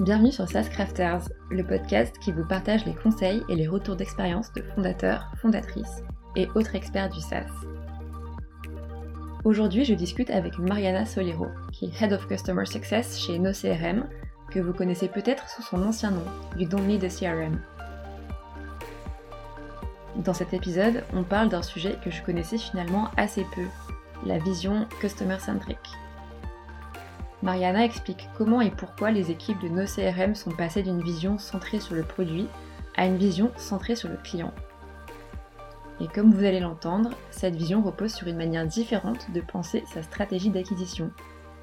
Bienvenue sur SaaS Crafters, le podcast qui vous partage les conseils et les retours d'expérience de fondateurs, fondatrices et autres experts du SaaS. Aujourd'hui, je discute avec Mariana Solero, qui est Head of Customer Success chez NoCRM, que vous connaissez peut-être sous son ancien nom, You Don't Need a CRM. Dans cet épisode, on parle d'un sujet que je connaissais finalement assez peu, la vision customer centric. Mariana explique comment et pourquoi les équipes de nos CRM sont passées d'une vision centrée sur le produit à une vision centrée sur le client. Et comme vous allez l'entendre, cette vision repose sur une manière différente de penser sa stratégie d'acquisition.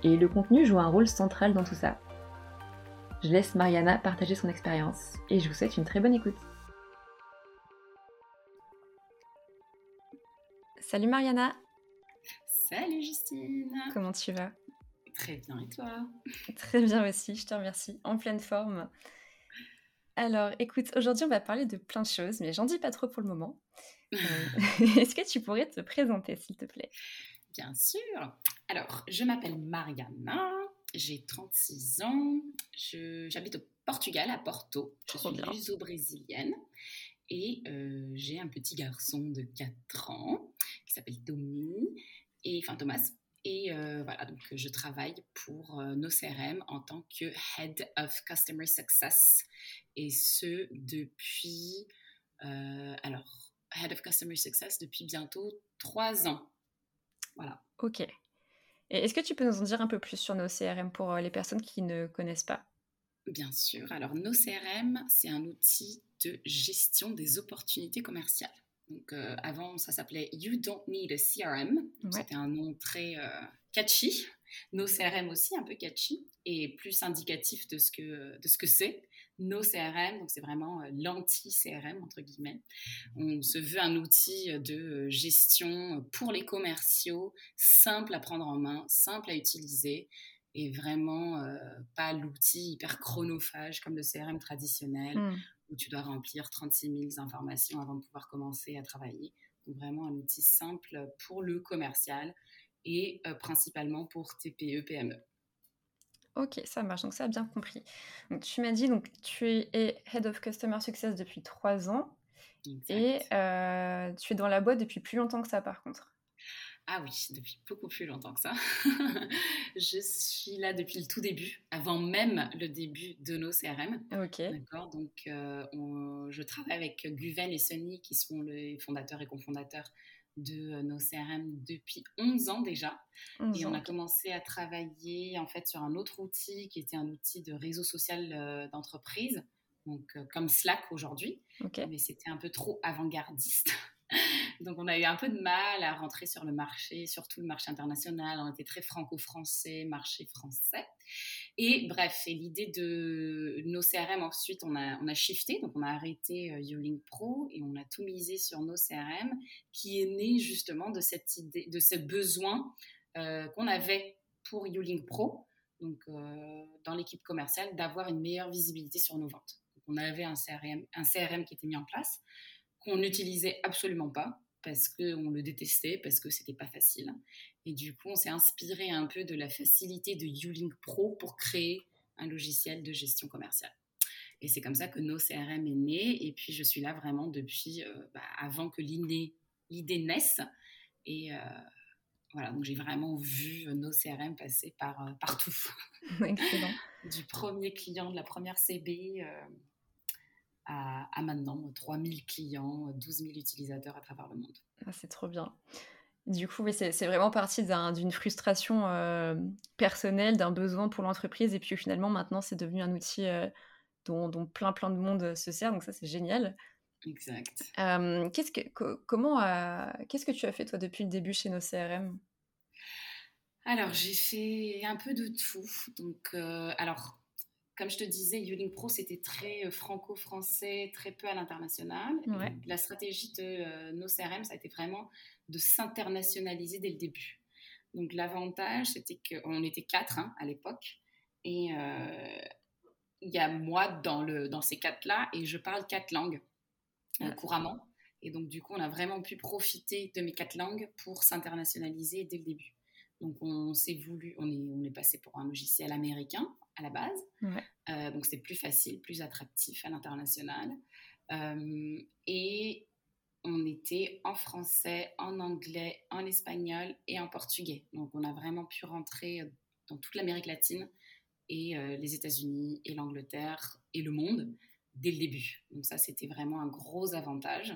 Et le contenu joue un rôle central dans tout ça. Je laisse Mariana partager son expérience et je vous souhaite une très bonne écoute. Salut Mariana Salut Justine Comment tu vas? Très bien, et toi? Très bien aussi, je te remercie. En pleine forme. Alors, écoute, aujourd'hui, on va parler de plein de choses, mais j'en dis pas trop pour le moment. Euh, est-ce que tu pourrais te présenter, s'il te plaît? Bien sûr. Alors, je m'appelle Mariana, j'ai 36 ans, j'habite au Portugal, à Porto. Je suis luso-brésilienne et euh, j'ai un petit garçon de 4 ans qui s'appelle Tommy, et, enfin Thomas, et euh, voilà, donc je travaille pour euh, nos CRM en tant que Head of Customer Success. Et ce, depuis, euh, alors, Head of Customer Success depuis bientôt trois ans. Voilà. Ok. Et est-ce que tu peux nous en dire un peu plus sur nos CRM pour les personnes qui ne connaissent pas? Bien sûr. Alors, nos CRM, c'est un outil de gestion des opportunités commerciales. Donc, euh, avant, ça s'appelait You Don't Need a CRM. C'était un nom très euh, catchy. Nos CRM aussi, un peu catchy et plus indicatif de ce que, de ce que c'est. Nos CRM, donc c'est vraiment euh, l'anti-CRM, entre guillemets. On se veut un outil de gestion pour les commerciaux, simple à prendre en main, simple à utiliser et vraiment pas l'outil hyper chronophage comme le CRM traditionnel hmm où tu dois remplir 36 000 informations avant de pouvoir commencer à travailler. Donc vraiment un outil simple pour le commercial et euh, principalement pour TPE, PME. Ok, ça marche, donc ça a bien compris. Donc, tu m'as dit, donc tu es Head of Customer Success depuis trois ans et euh, tu es dans la boîte depuis plus longtemps que ça par contre. Ah oui, depuis beaucoup plus longtemps que ça. je suis là depuis le tout début, avant même le début de nos CRM. Ok. D'accord. Donc, euh, je travaille avec Guven et Sonny, qui sont les fondateurs et cofondateurs de nos CRM depuis 11 ans déjà. et on a commencé à travailler en fait sur un autre outil qui était un outil de réseau social euh, d'entreprise, donc euh, comme Slack aujourd'hui. Mais c'était un peu trop avant-gardiste. Donc on a eu un peu de mal à rentrer sur le marché, surtout le marché international. On était très franco-français, marché français. Et bref, l'idée de nos CRM, ensuite, on a, shifté, donc on a arrêté uh, Pro et on a tout misé sur nos CRM, qui est né justement de cette idée, de ce besoin euh, qu'on avait pour YouLink Pro, donc euh, dans l'équipe commerciale, d'avoir une meilleure visibilité sur nos ventes. Donc, on avait un CRM qui était mis en place qu'on n'utilisait absolument pas parce qu'on le détestait, parce que c'était pas facile. Et du coup, on s'est inspiré un peu de la facilité de YouLink Pro pour créer un logiciel de gestion commerciale. Et c'est comme ça que nos CRM est né. Et puis, je suis là vraiment depuis euh, bah, avant que l'idée naisse. Et euh, voilà, donc j'ai vraiment vu nos CRM passer par, euh, partout. Excellent. du premier client, de la première CB à, maintenant 3000 clients, 12 000 utilisateurs à travers le monde. Ah, c'est trop bien. Du coup, c'est vraiment parti d'une frustration euh, personnelle, d'un besoin pour l'entreprise, et puis finalement, maintenant, c'est devenu un outil euh, dont, plein, plein de monde se sert, donc ça, c'est génial. Exact. Euh, qu'est-ce que, comment, qu'est-ce que tu as fait, toi, depuis le début chez nos CRM alors, j'ai fait un peu de tout. Donc, alors, comme je te disais, Ulink Pro, c'était très euh, franco-français, très peu à l'international. La stratégie de euh, nos CRM, ça a été vraiment de s'internationaliser dès le début. Donc l'avantage, c'était qu'on était quatre hein, à l'époque. Et euh, il y a moi dans, le, dans ces quatre-là, et je parle quatre langues couramment. Et donc du coup, on a vraiment pu profiter de mes quatre langues pour s'internationaliser dès le début. Donc on s'est voulu, on est, on est passé pour un logiciel américain à la base. Euh, donc c'est plus facile, plus attractif à l'international. Euh, et on était en français, en anglais, en espagnol et en portugais. Donc on a vraiment pu rentrer dans toute l'Amérique latine et euh, les États-Unis et l'Angleterre et le monde dès le début. Donc ça, c'était vraiment un gros avantage.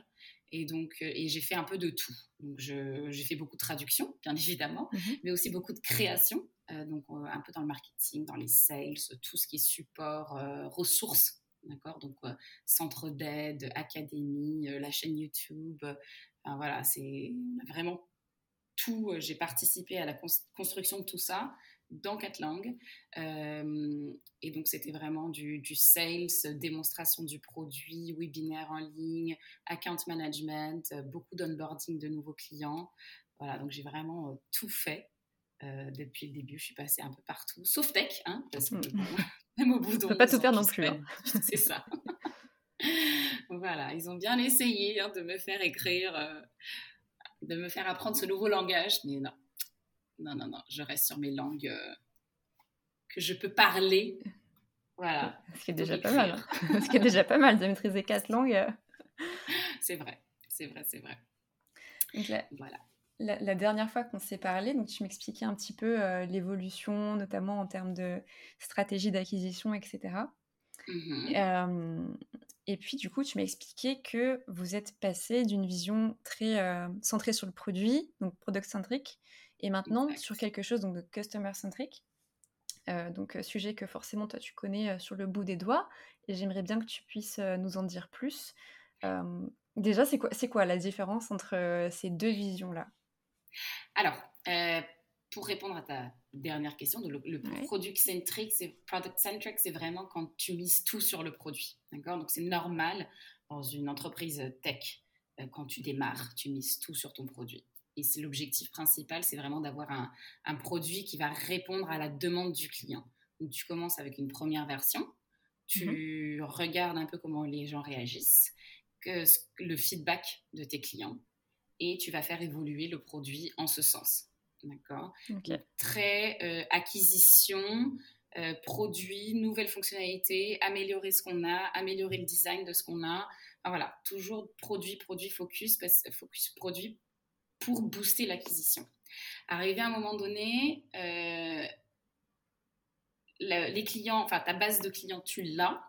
Et donc, euh, et j'ai fait un peu de tout. Donc, j'ai fait beaucoup de traduction, bien évidemment, mhm. mais aussi beaucoup de création. Euh, donc, un peu dans le marketing, dans les sales, tout ce qui est support, ressources, d'accord? Donc, centre d'aide, académie, la chaîne YouTube. Enfin, voilà, c'est vraiment tout. J'ai participé à la construction de tout ça dans quatre langues. Euh, et donc, c'était vraiment du, sales, démonstration du produit, webinaire en ligne, account management, euh, beaucoup d'onboarding de nouveaux clients. Voilà, donc j'ai vraiment euh, tout fait. depuis le début, je suis passée un peu partout, sauf tech, hein, parce que mm. même au bout de. peut pas tout faire non plus. Hein. C'est ça. voilà, ils ont bien essayé hein, de me faire écrire, de me faire apprendre ce nouveau langage, mais non, non, non, non, je reste sur mes langues euh, que je peux parler. Voilà. Ce qui est déjà pas mal. Hein. Ce qui est déjà pas mal de maîtriser quatre langues. Euh. c'est vrai, c'est vrai, c'est vrai. voilà. La, dernière fois qu'on s'est parlé, donc tu m'expliquais un petit peu euh, l'évolution, notamment en termes de stratégie d'acquisition, etc. Mm-hmm. et puis, du coup, tu m'as expliqué que vous êtes passé d'une vision très centrée sur le produit, donc product-centric, et maintenant, sur quelque chose donc, de customer-centric, euh, donc euh, sujet que forcément toi tu connais euh, sur le bout des doigts, et j'aimerais bien que tu puisses nous en dire plus. déjà, c'est quoi, la différence entre ces deux visions-là? Alors, pour répondre à ta dernière question, le, le product centric, c'est product centric, c'est vraiment quand tu mises tout sur le produit, d'accord? Donc c'est normal dans une entreprise tech quand tu démarres, tu mises tout sur ton produit. Et l'objectif principal, c'est vraiment d'avoir un, produit qui va répondre à la demande du client. Donc, tu commences avec une première version, tu mhm. regardes un peu comment les gens réagissent, que, le feedback de tes clients, et tu vas faire évoluer le produit en ce sens. D'accord? Très euh, acquisition, euh, produit, nouvelles fonctionnalités, améliorer ce qu'on a, améliorer le design de ce qu'on a. voilà, toujours produit, produit, focus, focus produit pour booster l'acquisition. Arrivé à un moment donné, euh, les clients, enfin ta base de clients, tu l'as.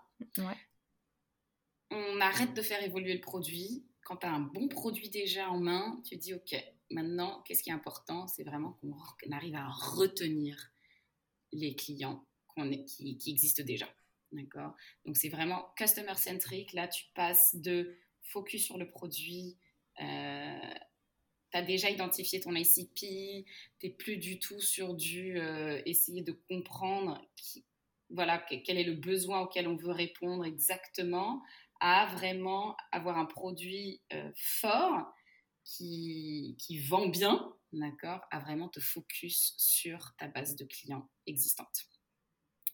On arrête de faire évoluer le produit. Quand tu as un bon produit déjà en main, tu dis OK, maintenant, qu'est-ce qui est important? C'est vraiment qu'on arrive à retenir les clients qui, existent déjà. D'accord? Donc, c'est vraiment customer centric. Là, tu passes de focus sur le produit, euh, tu as déjà identifié ton ICP, tu n'es plus du tout sur du euh, essayer de comprendre qui, voilà, quel est le besoin auquel on veut répondre exactement, à vraiment avoir un produit euh, fort qui, qui vend bien, d'accord, à vraiment te focus sur ta base de clients existante.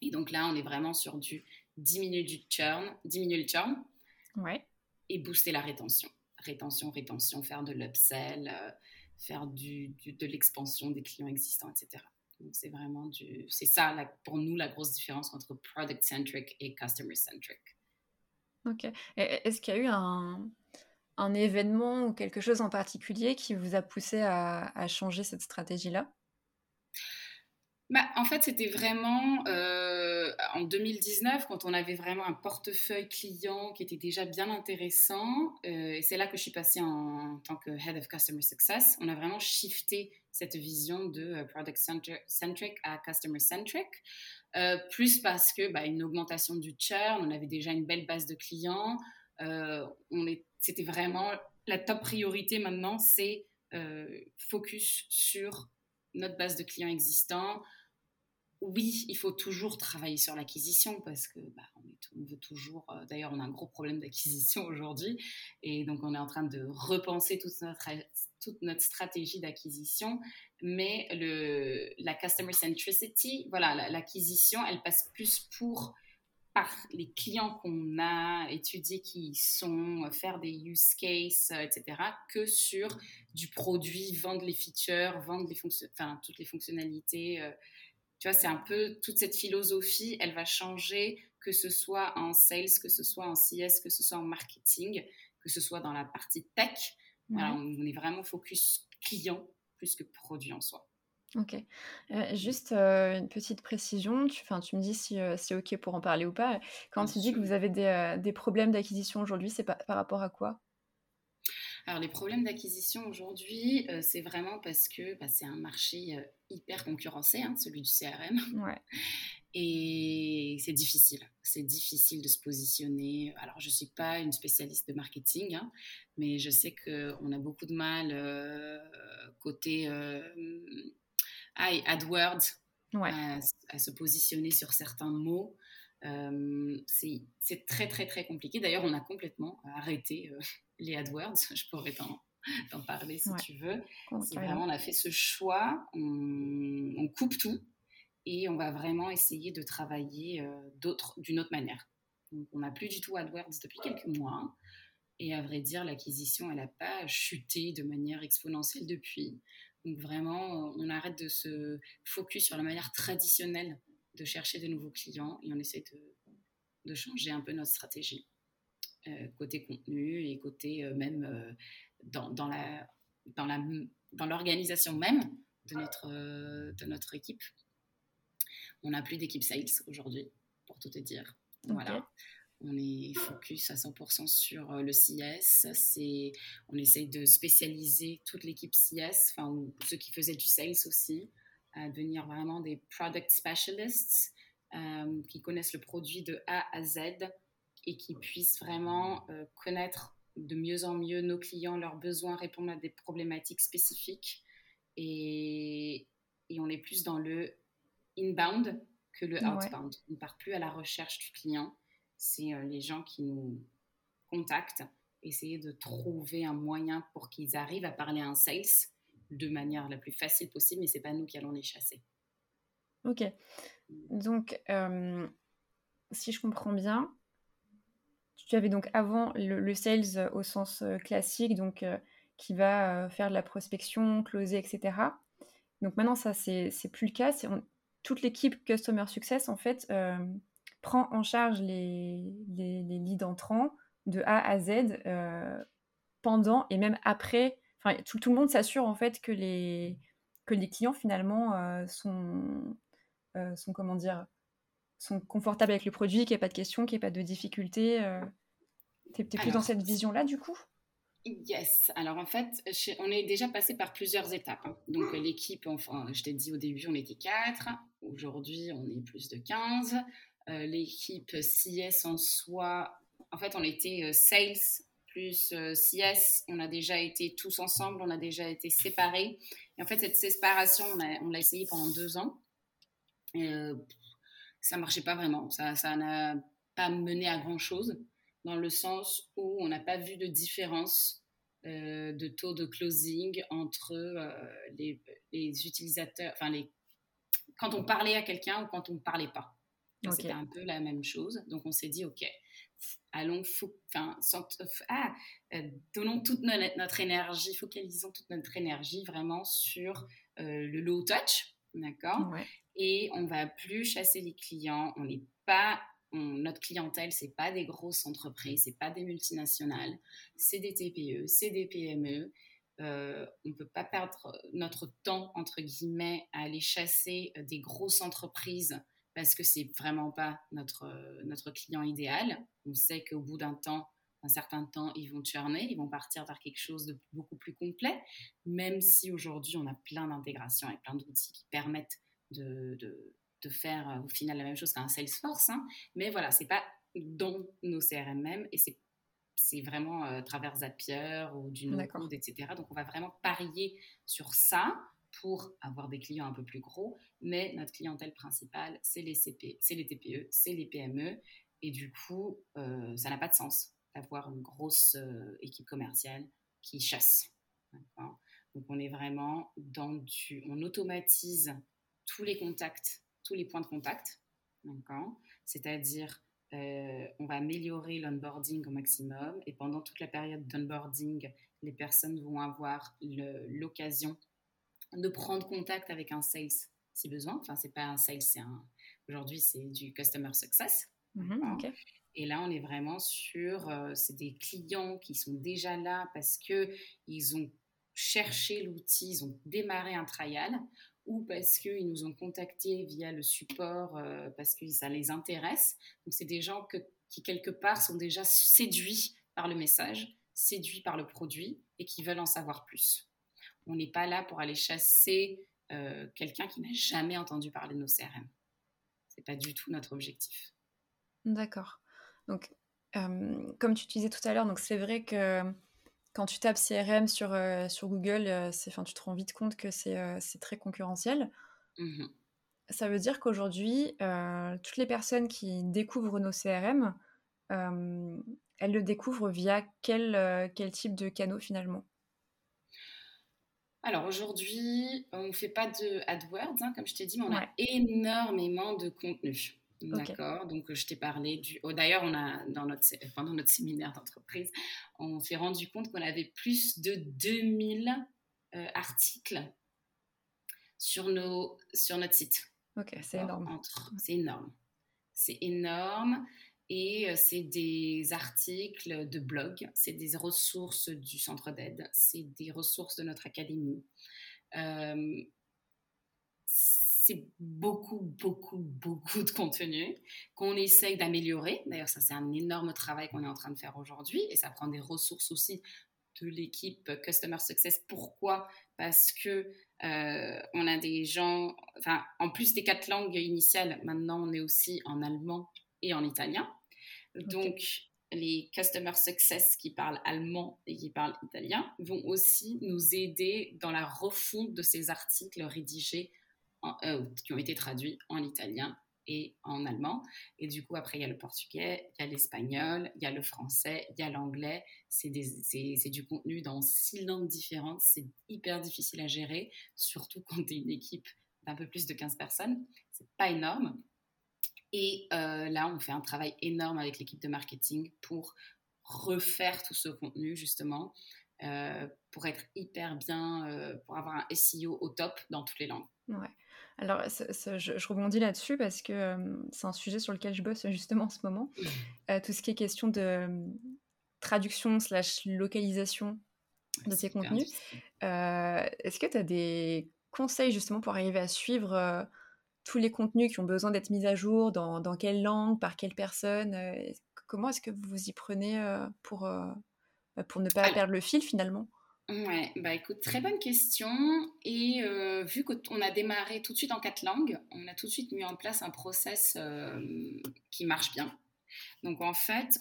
Et donc là, on est vraiment sur du diminuer du churn, diminuer le churn ouais. et booster la rétention rétention, rétention, faire de l'upsell, euh, faire de l'expansion des clients existants, etc. Donc c'est vraiment du, c'est ça pour nous la grosse différence entre product centric et customer centric. Ok. Est-ce qu'il y a eu un, événement ou quelque chose en particulier qui vous a poussé à, à changer cette stratégie-là? Bah, en fait, c'était vraiment euh, en 2019, quand on avait vraiment un portefeuille client qui était déjà bien intéressant. Euh, et c'est là que je suis passée en, tant que Head of Customer Success. On a vraiment shifté cette vision de euh, Product Centric à Customer Centric. plus parce que bah, une augmentation du churn, on avait déjà une belle base de clients. on est, c'était vraiment la top priorité maintenant, c'est focus sur notre base de clients existants, oui, il faut toujours travailler sur l'acquisition parce que bah, on, veut toujours. Euh, d'ailleurs, on a un gros problème d'acquisition aujourd'hui et donc on est en train de repenser toute notre, stratégie d'acquisition. Mais la customer centricity, voilà, l'acquisition, elle passe plus pour par les clients qu'on a, étudier qui sont, faire des use cases, etc., que sur du produit, vendre les features, vendre les enfin, toutes les fonctionnalités. Tu vois, c'est un peu toute cette philosophie, elle va changer, que ce soit en sales, que ce soit en CS, que ce soit en marketing, que ce soit dans la partie tech. on est vraiment focus client plus que produit en soi. Ok. Euh, juste euh, une petite précision, tu, tu me dis si euh, c'est ok pour en parler ou pas. Quand tu dis que vous avez des, problèmes d'acquisition aujourd'hui, c'est par rapport à quoi? Alors les problèmes d'acquisition aujourd'hui, c'est vraiment parce que bah, c'est un marché hyper concurrencé, hein, celui du CRM. Ouais. Et c'est difficile. C'est difficile de se positionner. Alors, je ne suis pas une spécialiste de marketing, hein, mais je sais qu'on a beaucoup de mal côté euh, AdWords à, se positionner sur certains mots. Euh, c'est très, très, très compliqué. D'ailleurs, on a complètement arrêté euh, les AdWords. Je pourrais t'en parler si tu veux. C'est vraiment, on a fait ce choix. on coupe tout et on va vraiment essayer de travailler euh, d'une autre manière. Donc, on n'a plus du tout AdWords depuis quelques mois. Et à vrai dire, l'acquisition, elle n'a pas chuté de manière exponentielle depuis. Donc vraiment, on arrête de se focus sur la manière traditionnelle de chercher de nouveaux clients et on essaie de, changer un peu notre stratégie. Euh, côté contenu et côté euh, même dans, dans, la, dans, la, dans l'organisation même de notre, de notre équipe. On n'a plus d'équipe sales aujourd'hui, pour tout te dire. Voilà. On est focus à 100% sur euh, le CS. C'est, on essaye de spécialiser toute l'équipe CS, enfin ceux qui faisaient du sales aussi, à devenir vraiment des product specialists euh, qui connaissent le produit de A à Z et qui puissent vraiment euh, connaître de mieux en mieux nos clients, leurs besoins, répondre à des problématiques spécifiques. Et, et on est plus dans le inbound que le outbound. On ne part plus à la recherche du client. C'est euh, les gens qui nous contactent, essayer de trouver un moyen pour qu'ils arrivent à parler à un sales de manière la plus facile possible, mais c'est pas nous qui allons les chasser. Ok. Donc, euh, si je comprends bien, tu avais donc avant le, sales au sens euh, classique, donc qui va faire de la prospection, closer, etc. Donc maintenant, ça, c'est plus le cas toute l'équipe Customer Success, en fait, prend en charge les, les, leads entrants de A à Z euh, pendant et même après. Enfin, tout, tout le monde s'assure, en fait, que les, que les clients, finalement, euh, sont, sont, comment dire, sont confortables avec le produit, qu'il n'y ait pas de questions, qu'il n'y ait pas de difficultés. Tu es, plus dans cette vision-là, du coup? Yes. Alors en fait, on est déjà passé par plusieurs étapes. Hein. Donc l'équipe, enfin, je t'ai dit au début, on était quatre. Aujourd'hui, on est plus de 15. Euh, l'équipe CS en soi, en fait, on était euh, sales plus euh, CS. On a déjà été tous ensemble, on a déjà été séparés. Et en fait, cette séparation, on l'a essayé pendant deux ans. Et, ça marchait pas vraiment. Ça n'a pas mené à grand chose dans le sens où on n'a pas vu de différence de taux de closing entre les, les, utilisateurs, enfin les quand on parlait à quelqu'un ou quand on ne parlait pas. C'était un peu la même chose. Donc on s'est dit, OK, allons, enfin, ah, euh, donnons toute notre, énergie, focalisons toute notre énergie vraiment sur euh, le low touch, d'accord? Et on va plus chasser les clients. On n'est pas, notre clientèle, c'est pas des grosses entreprises, c'est pas des multinationales, c'est des TPE, c'est des PME. Euh, on ne peut pas perdre notre temps, entre guillemets, à aller chasser des grosses entreprises parce que c'est vraiment pas notre, euh, notre client idéal. On sait qu'au bout d'un temps, un certain temps, ils vont churner, ils vont partir vers quelque chose de beaucoup plus complet, même si aujourd'hui on a plein d'intégrations et plein d'outils qui permettent de, de, faire au final la même chose qu'un Salesforce. Hein. Mais voilà, c'est pas dans nos CRM même et c'est c'est vraiment à travers Zapier ou du no-code, etc. Donc, on va vraiment parier sur ça pour avoir des clients un peu plus gros. Mais notre clientèle principale, c'est les CP, c'est les TPE, c'est les PME. Et du coup, euh, ça n'a pas de sens d'avoir une grosse euh, équipe commerciale qui chasse. Donc, on est vraiment dans du... On automatise tous les contacts, tous les points de contact. C'est-à-dire on va améliorer l'onboarding au maximum. Et pendant toute la période d'onboarding, les personnes vont avoir l'occasion de prendre contact avec un sales si besoin. Enfin, c'est pas un sales, c'est un. Aujourd'hui, c'est du customer success. Mhm, et là, on est vraiment sur, euh, c'est des clients qui sont déjà là parce que ils ont cherché l'outil, ils ont démarré un trial ou parce qu'ils nous ont contactés via le support euh, parce que ça les intéresse. Donc, c'est des gens que, qui, quelque part, sont déjà séduits par le message, séduits par le produit et qui veulent en savoir plus. On n'est pas là pour aller chasser euh, quelqu'un qui n'a jamais entendu parler de nos CRM. C'est pas du tout notre objectif. D'accord. Donc, euh, comme tu disais tout à l'heure, donc c'est vrai que quand tu tapes CRM sur, euh, sur Google, c'est, tu te rends vite compte que c'est, très concurrentiel. Mmh Ça veut dire qu'aujourd'hui, toutes les personnes qui découvrent nos CRM, elles le découvrent via quel, quel type de canaux finalement? Alors aujourd'hui, on ne fait pas de AdWords, hein, comme je t'ai dit, mais on a énormément de contenu. D'accord. Donc, je t'ai parlé du. Oh, D'ailleurs, on a dans notre pendant notre séminaire d'entreprise, on s'est rendu compte qu'on avait plus de 2000 euh, articles sur nos sur notre site. Ok, c'est énorme. C'est énorme. C'est énorme. Et euh, c'est des articles de blog, c'est des ressources du centre d'aide, c'est des ressources de notre académie. Euh, c'est beaucoup, beaucoup, beaucoup de contenu qu'on essaye d'améliorer. D'ailleurs, ça, c'est un énorme travail qu'on est en train de faire aujourd'hui et ça prend des ressources aussi de l'équipe Customer Success. Pourquoi? Parce que euh, on a des gens, enfin, en plus des quatre langues initiales, maintenant on est aussi en allemand et en italien. Donc, les Customer Success qui parlent allemand et qui parlent italien vont aussi nous aider dans la refonte de ces articles rédigés, euh, qui ont été traduits en italien et en allemand. Et du coup, après, il y a le portugais, il y a l'espagnol, il y a le français, il y a l'anglais. C'est du contenu dans six langues différentes. C'est hyper difficile à gérer, surtout quand tu es une équipe d'un peu plus de 15 personnes. C'est pas énorme. Et euh, là, on fait un travail énorme avec l'équipe de marketing pour refaire tout ce contenu, justement, euh, pour être hyper bien, euh, pour avoir un SEO au top dans toutes les langues. Ouais. Alors, je, rebondis là-dessus parce que c'est un sujet sur lequel je bosse justement en ce moment. tout ce qui est question de traduction slash localisation de tes contenus. Est-ce que tu as des conseils justement pour arriver à suivre tous les contenus qui ont besoin d'être mis à jour, dans, dans, quelle langue, par quelle personne euh, Comment est-ce que vous vous y prenez euh, pour, euh, bah, pour ne pas perdre le fil finalement? Ouais, bah écoute, très bonne question. Et vu qu'on a démarré tout de suite en quatre langues, on a tout de suite mis en place un process qui marche bien. Donc en fait,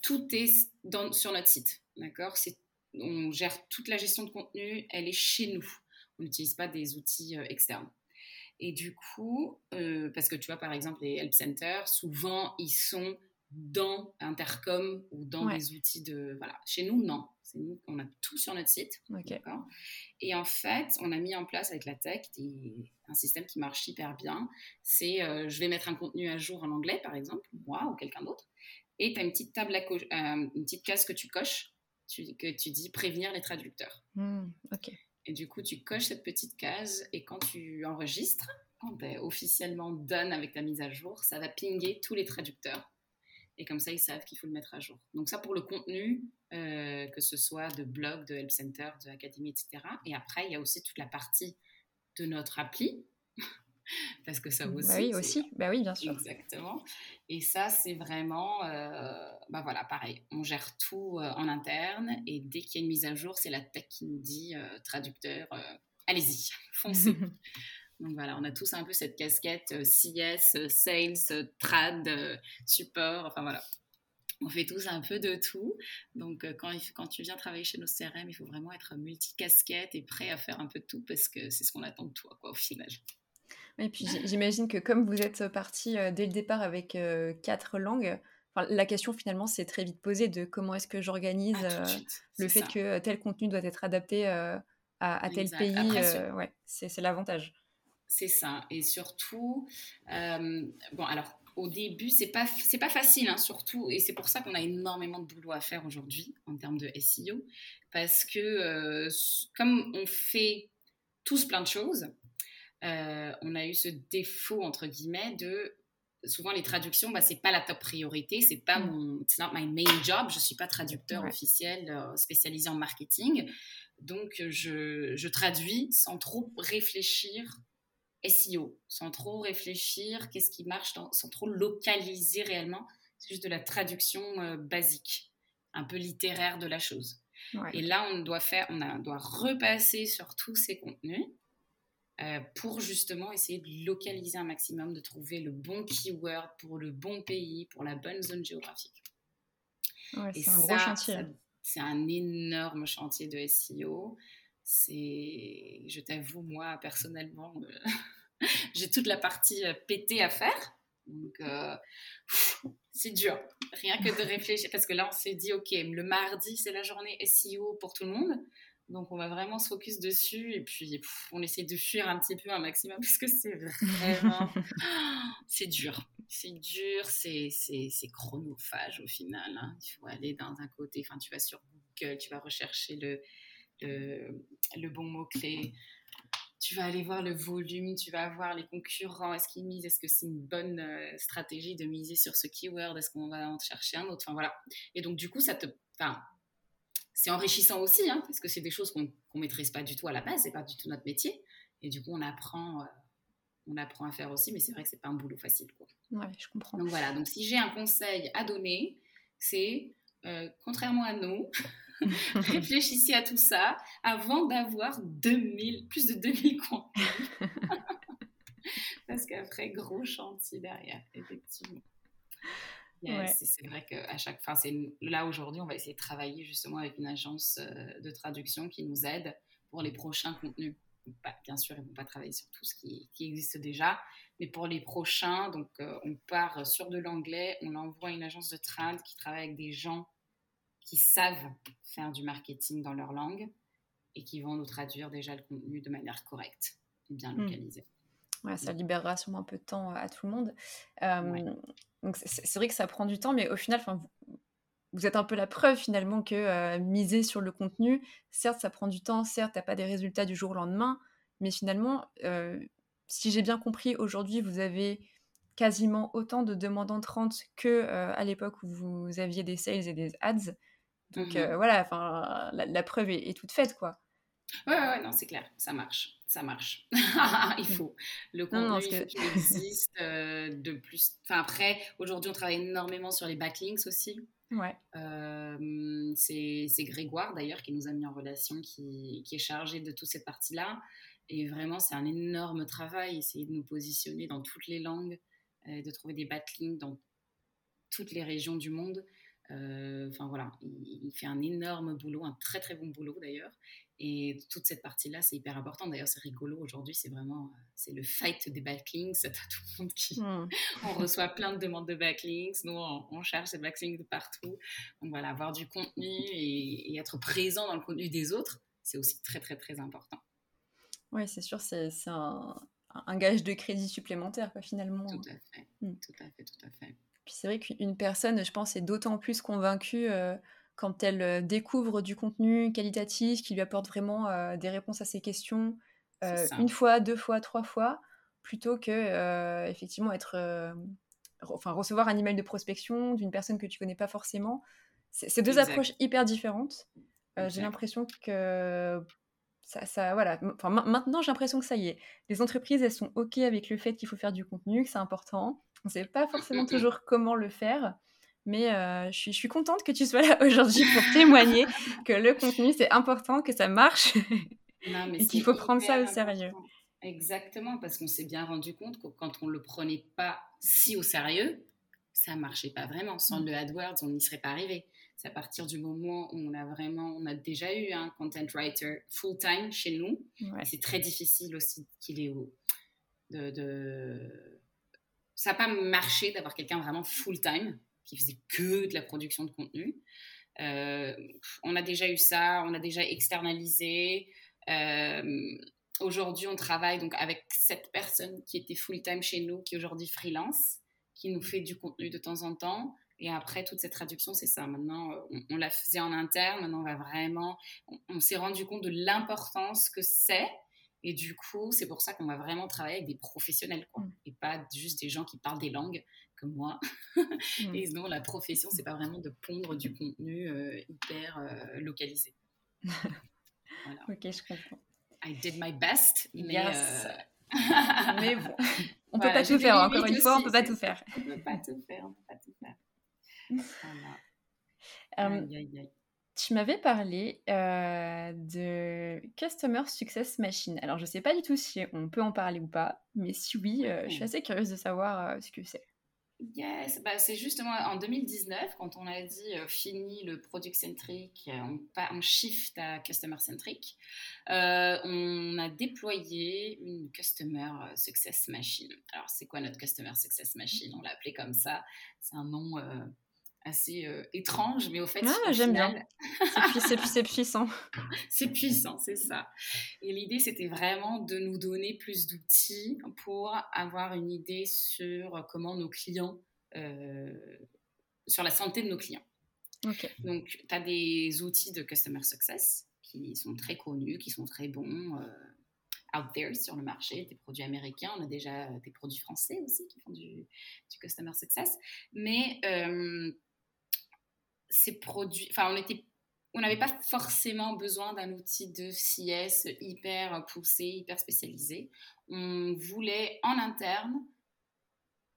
tout est sur notre site, d'accord? On gère toute la gestion de contenu, elle est chez nous. On n'utilise pas des outils externes. Et du coup, euh, parce que tu vois, par exemple, les help centers, souvent, ils sont dans Intercom ou dans des outils de... Voilà. Chez nous, non. C'est nous, on a tout sur notre site. Et en fait, on a mis en place avec la tech un système qui marche hyper bien. C'est, euh, je vais mettre un contenu à jour en anglais, par exemple, moi ou quelqu'un d'autre. Et tu as une petite table à euh, une petite case que tu coches, que tu dis prévenir les traducteurs. Mmh, ok. Et du coup, tu coches cette petite case et quand tu enregistres, quand tu es officiellement done avec ta mise à jour, ça va pinguer tous les traducteurs. Et comme ça, ils savent qu'il faut le mettre à jour. Donc ça, pour le contenu, euh, que ce soit de blog, de help center, de académie, etc. Et après, il y a aussi toute la partie de notre appli parce que ça aussi. Bah oui, aussi. Bah oui, bien sûr. Exactement. Et ça, c'est vraiment, euh, bah voilà, pareil. On gère tout euh, en interne et dès qu'il y a une mise à jour, c'est la tech qui nous dit euh, traducteur, allez-y, foncez. Donc voilà, on a tous un peu cette casquette CS, sales, trad, support, enfin voilà. On fait tous un peu de tout. Donc, quand, quand tu viens travailler chez nos CRM, il faut vraiment être multi-casquette et prêt à faire un peu de tout parce que c'est ce qu'on attend de toi, quoi, au final. Et puis j'imagine que comme vous êtes parti euh, dès le départ avec euh, quatre langues, la question finalement s'est très vite posée de comment est-ce que j'organise ah, euh, le fait que tel contenu doit être adapté à, tel pays. ouais, c'est l'avantage. C'est ça. Et surtout, bon, alors au début, c'est pas c'est pas facile, hein, surtout, et c'est pour ça qu'on a énormément de boulot à faire aujourd'hui en termes de SEO, parce que comme on fait tous plein de choses, euh, on a eu ce défaut entre guillemets de souvent les traductions, bah, c'est pas la top priorité, c'est pas mm. mon, it's not my main job, je suis pas traducteur officiel euh, spécialisé en marketing, donc je, je traduis sans trop réfléchir SEO, sans trop réfléchir, qu'est-ce qui marche, sans trop localiser réellement. C'est juste de la traduction euh, basique, un peu littéraire de la chose. Et là, on doit faire, on, doit repasser sur tous ces contenus euh, pour justement essayer de localiser un maximum, de trouver le bon keyword pour le bon pays, pour la bonne zone géographique. c'est un gros chantier. C'est un énorme chantier de SEO c'est, je t'avoue, moi personnellement, euh, j'ai toute la partie euh, pétée à faire. Donc, euh, c'est dur. Rien que de réfléchir, parce que là, on s'est dit, OK, le mardi, c'est la journée SEO pour tout le monde. Donc, on va vraiment se focus dessus. Et puis, on essaie de fuir un petit peu un maximum, parce que c'est vraiment. c'est dur. C'est dur, c'est, chronophage au final. Hein. Il faut aller dans un côté. Enfin, tu vas sur Google, tu vas rechercher le, le, bon mot-clé. Tu vas aller voir le volume, tu vas voir les concurrents, est-ce qu'ils misent, est-ce que c'est une bonne euh, stratégie de miser sur ce keyword, est-ce qu'on va en chercher un autre, enfin voilà. Et donc du coup, ça te, enfin, c'est enrichissant aussi, hein, parce que c'est des choses qu'on ne maîtrise pas du tout à la base, c'est pas du tout notre métier, et du coup, on apprend, euh, on apprend à faire aussi, mais c'est vrai que c'est pas un boulot facile, quoi. Ouais, je comprends. Donc voilà, donc si j'ai un conseil à donner, c'est euh, contrairement à nous, Réfléchissez à tout ça avant d'avoir 2000, plus de 2000 contenus. Parce qu'après, gros chantier derrière, effectivement. C'est vrai qu'à chaque fin, là aujourd'hui, on va essayer de travailler justement avec une agence euh, de traduction qui nous aide pour les prochains contenus. bien sûr, ils ne vont pas travailler sur tout ce qui, existe déjà, mais pour les prochains, donc euh, on part sur de l'anglais, on envoie une agence de trad qui travaille avec des gens qui savent faire du marketing dans leur langue et qui vont nous traduire déjà le contenu de manière correcte et bien hmm. localisée. Ouais, ça libérera sûrement un peu de temps à tout le monde. Euh, donc c'est vrai que ça prend du temps, mais au final, vous, vous êtes un peu la preuve finalement que euh, miser sur le contenu, certes, ça prend du temps, certes, tu n'as pas des résultats du jour au lendemain, mais finalement, euh, si j'ai bien compris, aujourd'hui, vous avez quasiment autant de demandes entrantes que à l'époque où vous aviez des sales et des ads. Donc mmh voilà, enfin, la, preuve est, toute faite, quoi. Ouais, ouais, non, c'est clair, ça marche, ça marche. il faut. Le contenu existe de plus. Enfin, après, aujourd'hui, on travaille énormément sur les backlinks aussi. Ouais. c'est Grégoire d'ailleurs qui nous a mis en relation, qui, qui est chargé de toute cette partie-là. Et vraiment, c'est un énorme travail, essayer de nous positionner dans toutes les langues, de trouver des backlinks dans toutes les régions du monde. Euh, enfin voilà, il, fait un énorme boulot, un très très bon boulot d'ailleurs. Et toute cette partie-là, c'est hyper important. D'ailleurs, c'est rigolo aujourd'hui, c'est vraiment c'est le fight des backlinks. T'as tout le monde qui. Hmm. on reçoit plein de demandes de backlinks. Nous, on, cherche ces backlinks de partout. Donc voilà, avoir du contenu et, être présent dans le contenu des autres, c'est aussi très très très important. Oui, c'est sûr, c'est un, un, gage de crédit supplémentaire, quoi, finalement. Tout à fait, hmm. tout à fait, tout à fait. Puis c'est vrai qu'une personne, je pense, est d'autant plus convaincue euh, quand elle euh, découvre du contenu qualitatif qui lui apporte vraiment euh, des réponses à ses questions une fois, deux fois, trois fois, plutôt que effectivement être, enfin recevoir un email de prospection d'une personne que tu connais pas forcément. C'est deux approches hyper différentes. J'ai l'impression que ça, ça, voilà. Enfin, maintenant, j'ai l'impression que ça y est. Les entreprises, elles sont OK avec le fait qu'il faut faire du contenu, que c'est important. On ne sait pas forcément toujours comment le faire. Mais euh, je, suis, je, suis, contente que tu sois là aujourd'hui pour témoigner que le contenu, c'est important, que ça marche et qu'il faut prendre ça au sérieux. Exactement, parce qu'on s'est bien rendu compte que quand on ne le prenait pas si au sérieux, ça marchait pas vraiment. Sans mm. le AdWords, on n'y serait pas arrivé. C'est à partir du moment où on a vraiment, on a déjà eu un content writer full time chez nous. C'est très difficile aussi qu'il ait de, de, ça n'a pas marché d'avoir quelqu'un vraiment full time qui faisait que de la production de contenu. Euh, on a déjà eu ça, on a déjà externalisé. Euh, aujourd'hui, on travaille donc avec cette personne qui était full time chez nous, qui est aujourd'hui freelance qui nous fait du contenu de temps en temps. Et après, toute cette traduction, c'est ça. Maintenant, on, la faisait en interne. Maintenant, on va vraiment. On, s'est rendu compte de l'importance que c'est. Et du coup, c'est pour ça qu'on va vraiment travailler avec des professionnels, quoi. Mm. Et pas juste des gens qui parlent des langues comme moi. Mm. et sinon, la profession, c'est pas vraiment de pondre du contenu euh, hyper euh, localisé. Ok, je comprends. I did my best, mais. Euh, mais bon, on peut pas tout faire. Encore une fois, on peut pas tout faire. On peut pas tout faire. On peut pas tout faire. Euh, tu m'avais parlé de Customer Success Machine. Alors, je ne sais pas du tout si on peut en parler ou pas, mais si oui, je suis assez curieuse de savoir ce que c'est. Yes, bah, c'est justement en 2019, quand on a dit fini le product centric, on, on, shift à customer centric, on a déployé une customer success machine. Alors, c'est quoi notre customer success machine? On l'a appelé comme ça. C'est un nom assez euh, étrange, mais au fait, ah, j'aime bien. C'est puissant. c'est puissant, c'est ça. Et l'idée, c'était vraiment de nous donner plus d'outils pour avoir une idée sur comment nos clients, euh, sur la santé de nos clients. Donc, tu as des outils de Customer Success qui sont très connus, qui sont très bons. Euh, out there sur le marché, des produits américains, on a déjà des produits français aussi qui font du, customer success. Mais enfin, on était on n'avait pas forcément besoin d'un outil de CS hyper poussé, hyper spécialisé. On voulait en interne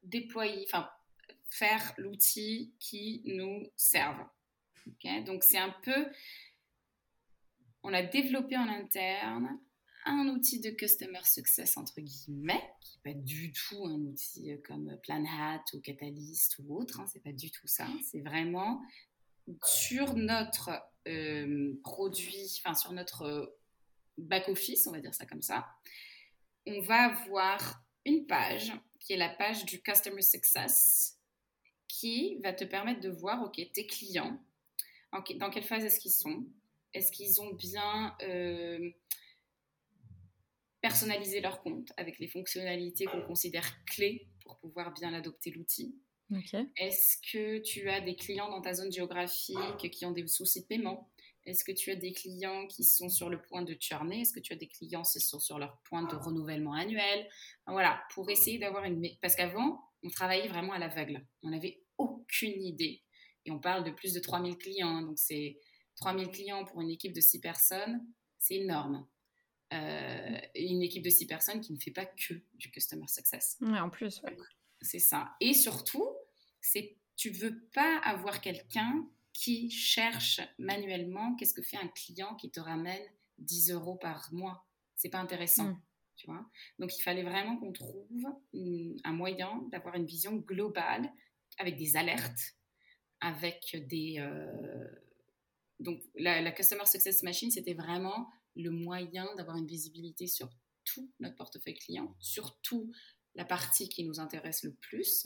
déployer, enfin faire l'outil qui nous serve. Donc c'est un peu, on a développé en interne un outil de customer success entre guillemets, qui n'est pas du tout un outil comme Planhat ou Catalyst ou autre. Hein, c'est pas du tout ça. C'est vraiment sur notre euh, produit, enfin sur notre euh, back-office, on va dire ça comme ça, on va avoir une page qui est la page du Customer Success qui va te permettre de voir, OK, tes clients, dans quelle phase est-ce qu'ils sont? Est-ce qu'ils ont bien euh, personnalisé leur compte avec les fonctionnalités qu'on considère clés pour pouvoir bien adopter l'outil? Est-ce que tu as des clients dans ta zone géographique qui ont des soucis de paiement? Est-ce que tu as des clients qui sont sur le point de churner? Est-ce que tu as des clients qui sont sur leur point de renouvellement annuel? Voilà, pour essayer d'avoir une... Parce qu'avant, on travaillait vraiment à l'aveugle. On n'avait aucune idée. Et on parle de plus de 3000 clients. Donc, c'est 3000 clients pour une équipe de 6 personnes. C'est énorme. Euh, une équipe de 6 personnes qui ne fait pas que du customer success. Ouais, en plus, ouais. C'est ça. Et surtout, c'est tu veux pas avoir quelqu'un qui cherche manuellement qu'est-ce que fait un client qui te ramène 10 euros par mois. C'est pas intéressant. Mm. Tu vois Donc il fallait vraiment qu'on trouve un moyen d'avoir une vision globale avec des alertes, avec des... Euh, donc la, la, Customer Success Machine, c'était vraiment le moyen d'avoir une visibilité sur tout notre portefeuille client, sur tout la partie qui nous intéresse le plus,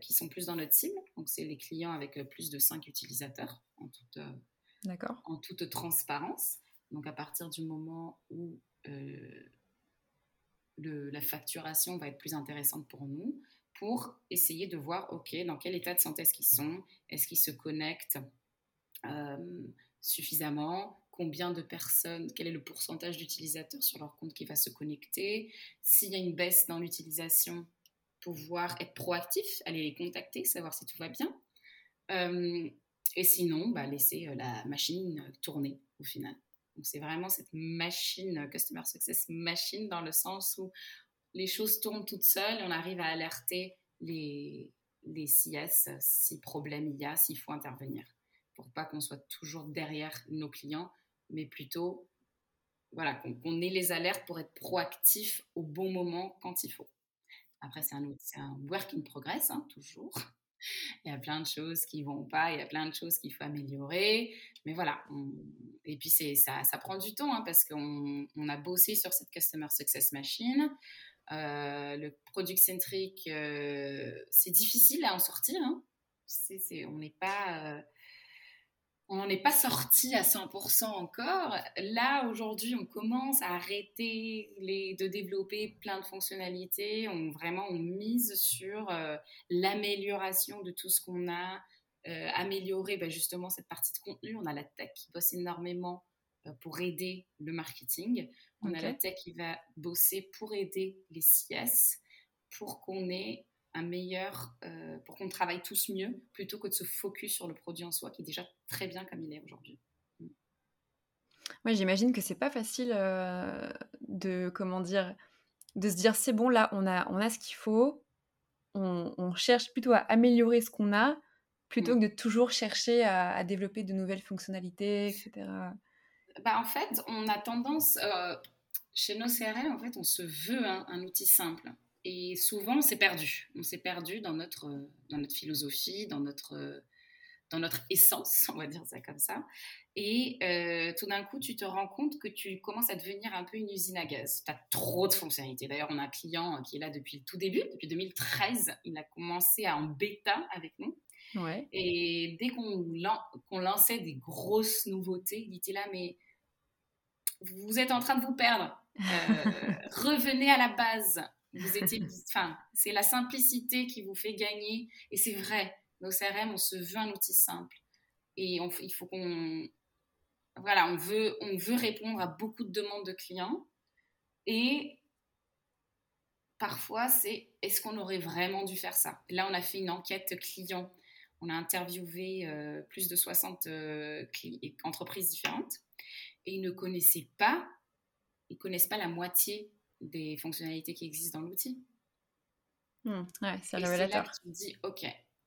qui sont plus dans notre cible. Donc, c'est les clients avec euh, plus de 5 utilisateurs en toute, euh, en toute transparence. Donc, à partir du moment où le, la facturation va être plus intéressante pour nous, pour essayer de voir, OK, dans quel état de santé est-ce qu'ils sont? Est-ce qu'ils se connectent suffisamment? Combien de personnes, quel est le pourcentage d'utilisateurs sur leur compte qui va se connecter, s'il y a une baisse dans l'utilisation, pouvoir être proactif, aller les contacter, savoir si tout va bien. Euh, et sinon, bah, laisser euh, la machine tourner au final. Donc c'est vraiment cette machine, Customer Success Machine, dans le sens où les choses tournent toutes seules, on arrive à alerter les, les CS si problème il y a, s'il faut intervenir, pour pas qu'on soit toujours derrière nos clients, mais plutôt voilà, qu'on ait les alertes pour être proactif au bon moment quand il faut. Après, c'est un, work in progress, hein, toujours. Il y a plein de choses qui vont pas, il y a plein de choses qu'il faut améliorer. Mais voilà. et puis, ça, ça prend du temps hein, parce qu'on on a bossé sur cette Customer Success Machine. Euh, le product centric, euh, c'est difficile à en sortir. Hein. on n'est pas. On n'en est pas sorti à 100% encore. Là, aujourd'hui, on commence à arrêter les, de développer plein de fonctionnalités. On vraiment on mise sur euh, l'amélioration de tout ce qu'on a, euh, améliorer bah, justement cette partie de contenu. On a la tech qui bosse énormément euh, pour aider le marketing. On a la tech qui va bosser pour aider les CS, pour qu'on ait un meilleur, euh, pour qu'on travaille tous mieux, plutôt que de se focus sur le produit en soi, qui est déjà très bien comme il est aujourd'hui. Moi, mm. j'imagine que c'est pas facile de, comment dire, de se dire c'est bon là, on a, on a ce qu'il faut. On, cherche plutôt à améliorer ce qu'on a plutôt mm. que de toujours chercher à, développer de nouvelles fonctionnalités, etc. Bah, en fait, on a tendance, euh, chez nos CRM, en fait, on se veut un outil simple. Et souvent, on s'est perdu. On s'est perdu dans notre, dans notre philosophie, dans notre, dans notre essence, on va dire ça comme ça. Et euh, tout d'un coup, tu te rends compte que tu commences à devenir un peu une usine à gaz. Tu as trop de fonctionnalités. D'ailleurs, on a un client qui est là depuis le tout début, depuis 2013. Il a commencé à en bêta avec nous. Ouais. Et dès qu'on lançait des grosses nouveautés, il était là, mais vous êtes en train de vous perdre. Euh, revenez à la base. Vous étiez, enfin, c'est la simplicité qui vous fait gagner. Et c'est vrai, nos CRM, on se veut un outil simple. Et il faut qu'on, voilà, on veut, on veut répondre à beaucoup de demandes de clients. Et parfois, c'est est-ce qu'on aurait vraiment dû faire ça? Là, on a fait une enquête client. On a interviewé euh, plus de 60 euh, entreprises différentes et ils ne connaissaient pas, ils connaissent pas la moitié des fonctionnalités qui existent dans l'outil. Hmm, ouais, c'est. Là tu te dis, OK,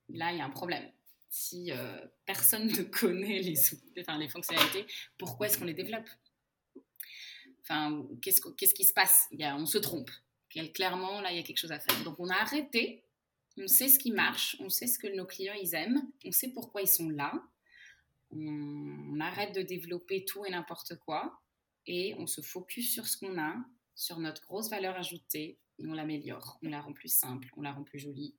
là, il y a un problème. Si euh, personne ne connaît les, enfin, les fonctionnalités, pourquoi est-ce qu'on les développe? Enfin, qu'est-ce, qu'est-ce qui se passe? Il y a, On se trompe. Clairement, là, il y a quelque chose à faire. Donc, on a arrêté. On sait ce qui marche. On sait ce que nos clients, ils aiment. On sait pourquoi ils sont là. on arrête de développer tout et n'importe quoi. Et on se focus sur ce qu'on a sur notre grosse valeur ajoutée et on l'améliore, on la rend plus simple, on la rend plus jolie.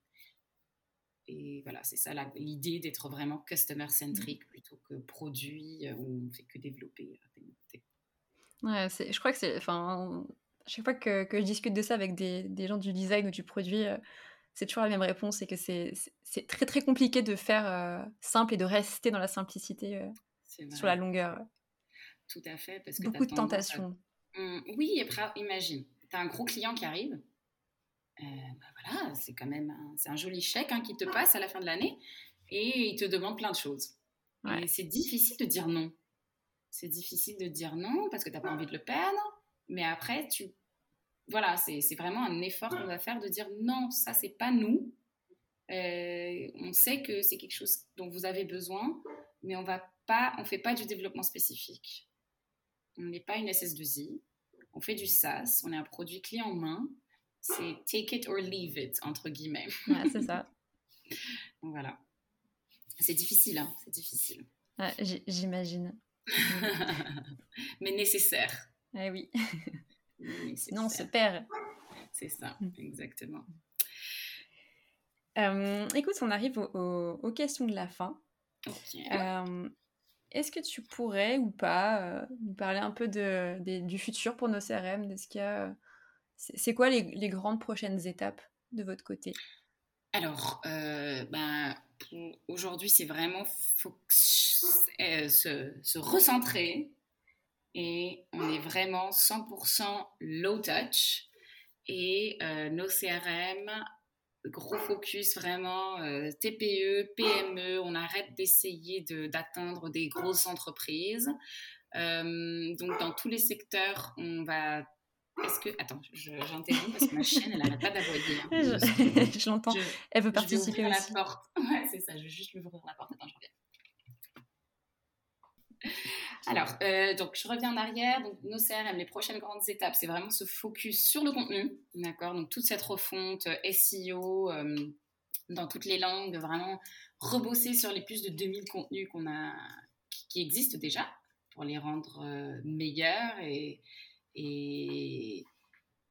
Et voilà, c'est ça l'idée d'être vraiment customer-centric plutôt que produit euh, où on ne fait que développer. Ouais, je crois que c'est. Enfin, chaque fois que, que, je discute de ça avec des, des, gens du design ou du produit, euh, c'est toujours la même réponse c'est que c'est très très compliqué de faire euh, simple et de rester dans la simplicité sur la longueur. Tout à fait. Parce que Beaucoup de tentations. Mmh, oui, imagine, tu as un gros client qui arrive. Euh, bah voilà, c'est quand même un, c'est un joli chèque hein, qui te passe à la fin de l'année et il te demande plein de choses. Et c'est difficile de dire non. C'est difficile de dire non parce que tu n'as pas envie de le perdre. Mais après, tu... voilà, c'est, c'est vraiment un effort qu'on va faire de dire non, ça, c'est pas nous. Euh, on sait que c'est quelque chose dont vous avez besoin, mais on va pas, on fait pas du développement spécifique. On n'est pas une SS2I. On fait du SaaS. On est un produit clé en main. C'est take it or leave it, entre guillemets. c'est ça. voilà. C'est difficile, hein c'est difficile. J'imagine. Mais nécessaire. Eh oui. Sinon, on se perd. C'est ça, mm. exactement. Euh, écoute, on arrive aux, questions de la fin. Euh, est-ce que tu pourrais ou pas euh, nous parler un peu de, du futur pour nos CRM ce c'est quoi les, grandes prochaines étapes de votre côté? Alors, euh, ben, aujourd'hui, c'est vraiment euh, se, se, recentrer et on est vraiment 100% low touch et nos CRM gros focus vraiment euh, TPE, PME, on arrête d'essayer d'atteindre des grosses entreprises. Euh, donc dans tous les secteurs, on va... Est-ce que... Attends, j'interromps parce que ma chienne, elle n'arrête pas d'aboyer. Hein. Je, l'entends. Elle veut participer je vais aussi. la porte. Ouais, c'est ça, je vais juste lui ouvrir la porte. Attends, je reviens. Alors, euh, donc je reviens en arrière. Donc, nos CRM, les prochaines grandes étapes, c'est vraiment se focus sur le contenu. D'accord? Donc, toute cette refonte euh, SEO euh, dans toutes les langues, vraiment rebosser sur les plus de 2000 contenus qu'on a, qui, existent déjà pour les rendre meilleurs et, et,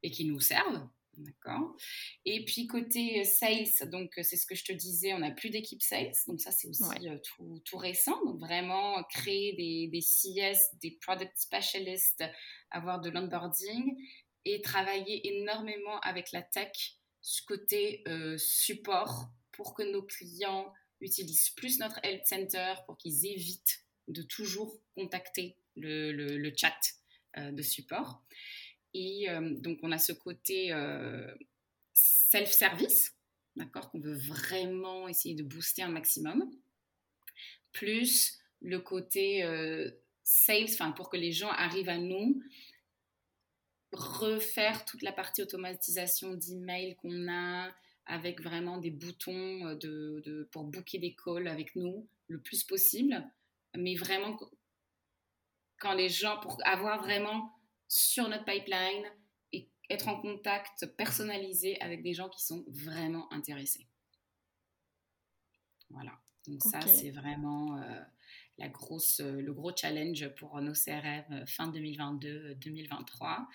et, qui nous servent D'accord. Et puis côté sales, donc c'est ce que je te disais, on n'a plus d'équipe sales, donc ça c'est aussi tout, tout, récent. Donc vraiment créer des, des CS, des product specialists, avoir de l'onboarding et travailler énormément avec la tech côté support pour que nos clients utilisent plus notre Help Center pour qu'ils évitent de toujours contacter le, le, chat euh, de support. Et euh, donc, on a ce côté euh, self-service, d'accord, qu'on veut vraiment essayer de booster un maximum, plus le côté sales, enfin, pour que les gens arrivent à nous, refaire toute la partie automatisation d'email qu'on a, avec vraiment des boutons euh, de, pour booker des calls avec nous le plus possible. Mais vraiment, quand les gens, pour avoir vraiment sur notre pipeline et être en contact personnalisé avec des gens qui sont vraiment intéressés. Voilà. Donc ça, c'est vraiment euh, la grosse, euh, le gros challenge pour nos CRM fin 2022-2023.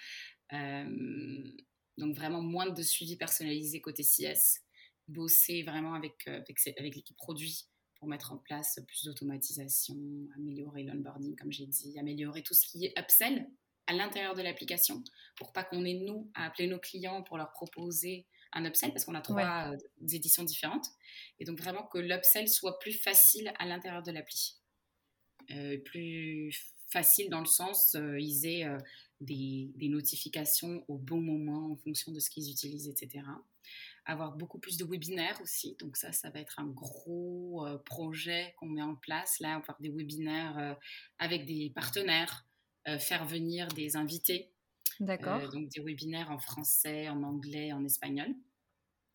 Donc vraiment moins de suivi personnalisé côté CS, bosser vraiment avec, euh, avec, l'équipe produit pour mettre en place plus d'automatisation, améliorer l'onboarding comme j'ai dit, améliorer tout ce qui est upsell à l'intérieur de l'application pour pas qu'on ait nous à appeler nos clients pour leur proposer un upsell parce qu'on a trois euh, éditions différentes et donc vraiment que l'upsell soit plus facile à l'intérieur de l'appli. Euh, plus facile dans le sens, ils aient des, notifications au bon moment en fonction de ce qu'ils utilisent, etc. Avoir beaucoup plus de webinaires aussi. Donc ça, ça va être un gros euh, projet qu'on met en place. Là, avoir des webinaires euh, avec des partenaires, euh, faire venir des invités. D'accord. donc des webinaires en français, en anglais, en espagnol.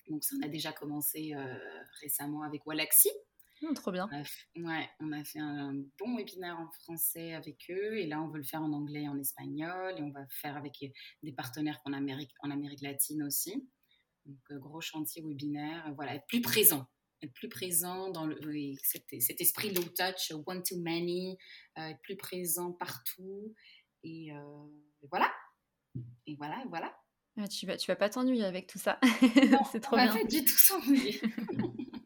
Donc ça, on a déjà commencé récemment avec Walaxy. Mmh, trop bien. On a, ouais, on a fait un bon webinaire en français avec eux et là on veut le faire en anglais et en espagnol et on va faire avec des partenaires en Amérique, en Amérique latine aussi. Donc euh, gros chantier webinaire, voilà, être plus présent, être plus présent dans le, cet, esprit low touch, one to many, euh, être plus présent partout et, euh, voilà. Et voilà, et voilà. Ah, tu vas, tu vas pas t'ennuyer avec tout ça. C'est trop bien. Pas du tout s'ennuyer.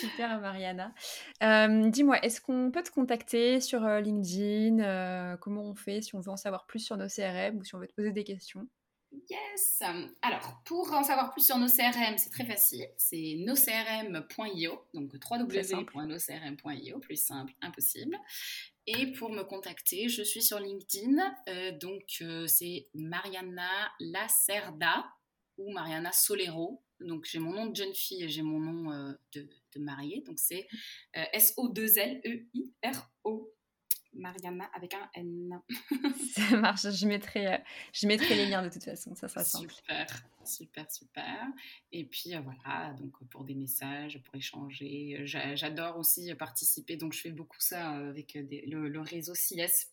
Super, Mariana. Euh, dis-moi, est-ce qu'on peut te contacter sur LinkedIn Comment on fait si on veut en savoir plus sur nos CRM ou si on veut te poser des questions? Yes. Alors, pour en savoir plus sur nos CRM, c'est très facile. C'est noscrm.io, donc www.noscrm.io, plus simple, impossible. Et pour me contacter, je suis sur LinkedIn. donc, c'est Mariana Lacerda ou Mariana Solero. Donc, j'ai mon nom de jeune fille et j'ai mon nom euh, de, de, mariée. Donc, c'est euh, S-O-2-L-E-I-R-O. Mariana avec un N. ça marche, je mettrai, euh, je mettrai les liens de toute façon, ça sera simple. Super, super, super. Et puis voilà, donc pour des messages, pour échanger. J'adore aussi participer, donc je fais beaucoup ça avec le, le, réseau CS.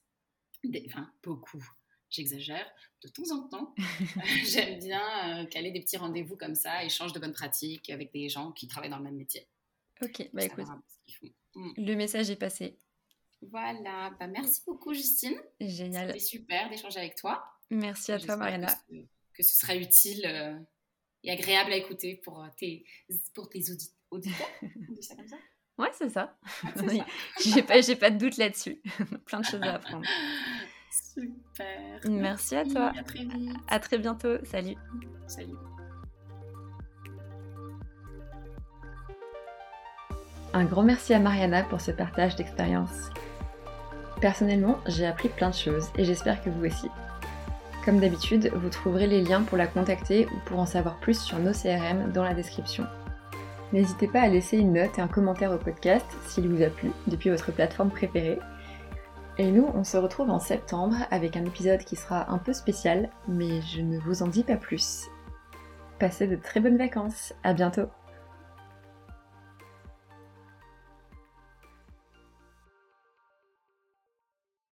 enfin, beaucoup j'exagère, de temps en temps, j'aime bien euh, caler des petits rendez-vous comme ça, échange de bonnes pratiques avec des gens qui travaillent dans le même métier. Ok, bah écoute, mm. le message est passé. Voilà, bah merci beaucoup Justine. Génial. C'était super d'échanger avec toi. Merci à toi Mariana. Que ce, sera utile euh, et agréable à écouter pour euh, tes, pour tes auditeurs. ça comme ça? Ouais, c'est ça. J'ai pas, pas de doute là-dessus. Plein de choses à apprendre. Super. Merci, à toi. À très vite. À très bientôt. Salut. Salut. Un grand merci à Mariana pour ce partage d'expérience. Personnellement, j'ai appris plein de choses et j'espère que vous aussi. Comme d'habitude, vous trouverez les liens pour la contacter ou pour en savoir plus sur nos CRM dans la description. N'hésitez pas à laisser une note et un commentaire au podcast s'il vous a plu depuis votre plateforme préférée et nous, on se retrouve en septembre avec un épisode qui sera un peu spécial, mais je ne vous en dis pas plus. Passez de très bonnes vacances, à bientôt